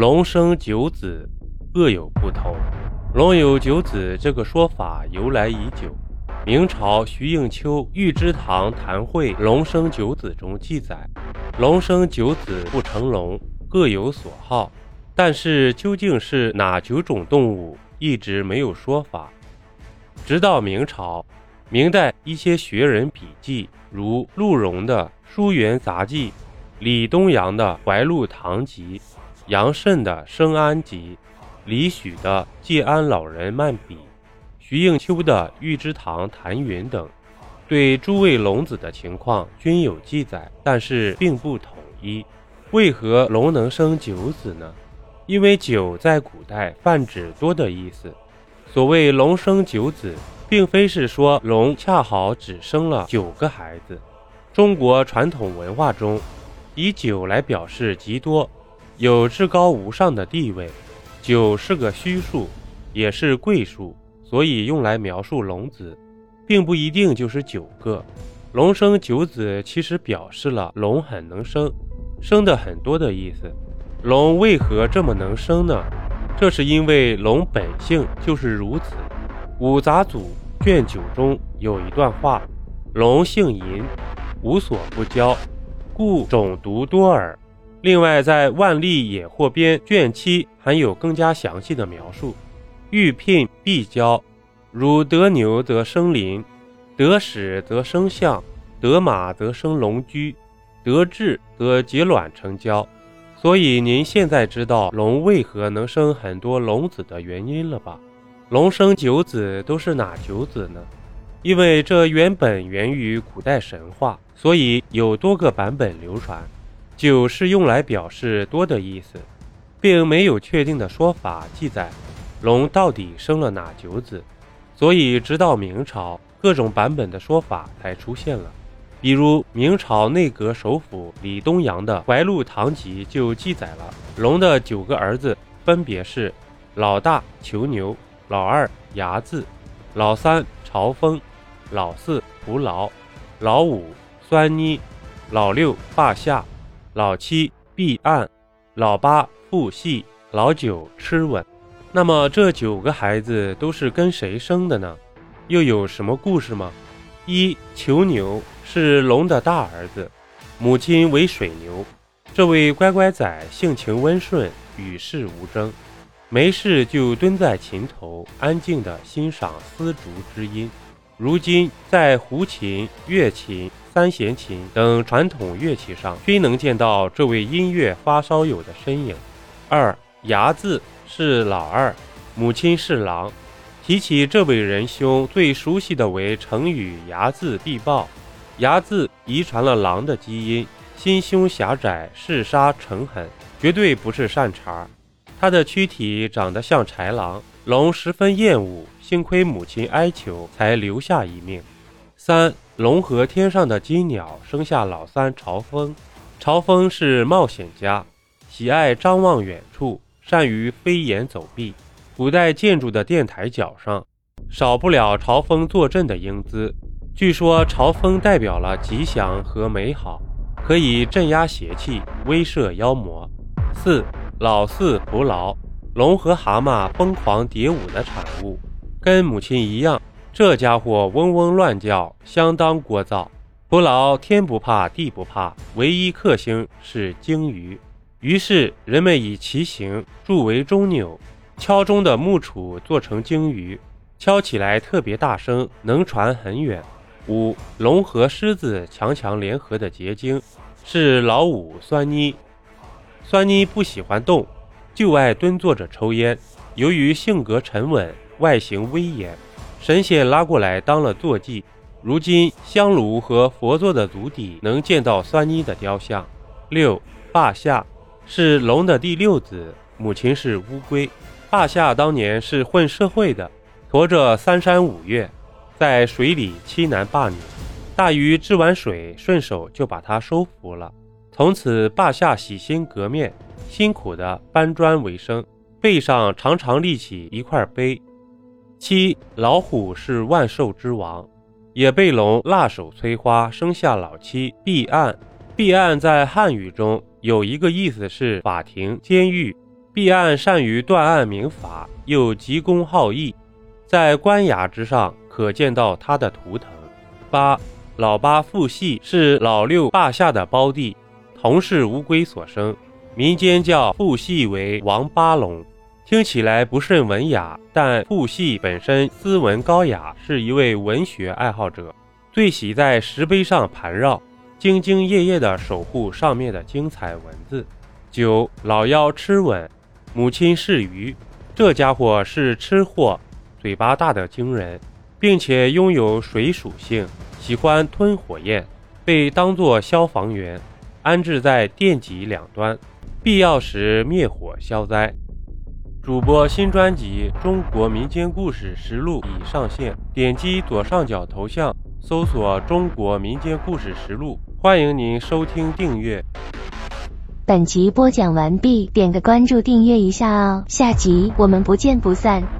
龙生九子，各有不同。龙有九子这个说法由来已久。明朝徐应秋《玉芝堂谈会龙生九子》中记载：“龙生九子不成龙，各有所好。”但是究竟是哪九种动物，一直没有说法。直到明朝，明代一些学人笔记，如陆荣的《书园杂记》，李东阳的《怀录堂集》。杨慎的《生安集》，李许的《借安老人漫笔》，徐应秋的《玉芝堂谈云》等，对诸位龙子的情况均有记载，但是并不统一。为何龙能生九子呢？因为九在古代泛指多的意思。所谓龙生九子，并非是说龙恰好只生了九个孩子。中国传统文化中，以九来表示极多。有至高无上的地位，九是个虚数，也是贵数，所以用来描述龙子，并不一定就是九个。龙生九子，其实表示了龙很能生，生的很多的意思。龙为何这么能生呢？这是因为龙本性就是如此。五杂祖卷九中有一段话：龙性淫，无所不交，故种毒多耳。另外，在《万历野获编》卷七还有更加详细的描述：欲聘必交，如得牛则生麟，得矢则生象，得马则生龙驹，得志则结卵成交。所以您现在知道龙为何能生很多龙子的原因了吧？龙生九子都是哪九子呢？因为这原本源于古代神话，所以有多个版本流传。九是用来表示多的意思，并没有确定的说法记载龙到底生了哪九子，所以直到明朝，各种版本的说法才出现了。比如明朝内阁首辅李东阳的《怀录堂集》就记载了龙的九个儿子，分别是老大囚牛，老二睚眦，老三朝风，老四蒲牢，老五酸妮，老六霸下。老七避暗，老八父系，老九吃稳。那么这九个孩子都是跟谁生的呢？又有什么故事吗？一囚牛是龙的大儿子，母亲为水牛。这位乖乖仔性情温顺，与世无争，没事就蹲在琴头，安静地欣赏丝竹之音。如今在胡琴、月琴。三弦琴等传统乐器上均能见到这位音乐发烧友的身影。二睚眦是老二，母亲是狼。提起这位仁兄，最熟悉的为成语“睚眦必报”。睚眦遗传了狼的基因，心胸狭窄，嗜杀成狠，绝对不是善茬。他的躯体长得像豺狼，龙十分厌恶，幸亏母亲哀求，才留下一命。三龙和天上的金鸟生下老三朝风。朝风是冒险家，喜爱张望远处，善于飞檐走壁。古代建筑的殿台角上，少不了朝风坐镇的英姿。据说朝风代表了吉祥和美好，可以镇压邪气，威慑妖魔。四老四蒲牢，龙和蛤蟆疯狂蝶舞的产物，跟母亲一样。这家伙嗡嗡乱叫，相当聒噪。蒲牢天不怕地不怕，唯一克星是鲸鱼。于是人们以其形铸为钟钮，敲钟的木杵做成鲸鱼，敲起来特别大声，能传很远。五龙和狮子强强联合的结晶是老五酸妮。酸妮不喜欢动，就爱蹲坐着抽烟。由于性格沉稳，外形威严。神仙拉过来当了坐骑，如今香炉和佛座的足底能见到酸妮的雕像。六霸下是龙的第六子，母亲是乌龟。霸下当年是混社会的，驮着三山五岳，在水里欺男霸女，大鱼治完水，顺手就把他收服了。从此霸下洗心革面，辛苦的搬砖为生，背上常常立起一块碑。七老虎是万兽之王，也被龙辣手摧花，生下老七毕岸。毕岸在汉语中有一个意思是法庭、监狱，毕岸善于断案明法，又急公好义，在官衙之上可见到他的图腾。八老八父系是老六霸下的胞弟，同是乌龟所生，民间叫父系为王八龙。听起来不甚文雅，但傅系本身斯文高雅，是一位文学爱好者，最喜在石碑上盘绕，兢兢业业地守护上面的精彩文字。九老幺吃稳，母亲是鱼，这家伙是吃货，嘴巴大得惊人，并且拥有水属性，喜欢吞火焰，被当作消防员，安置在电极两端，必要时灭火消灾。主播新专辑《中国民间故事实录》已上线，点击左上角头像，搜索《中国民间故事实录》，欢迎您收听订阅。本集播讲完毕，点个关注，订阅一下哦，下集我们不见不散。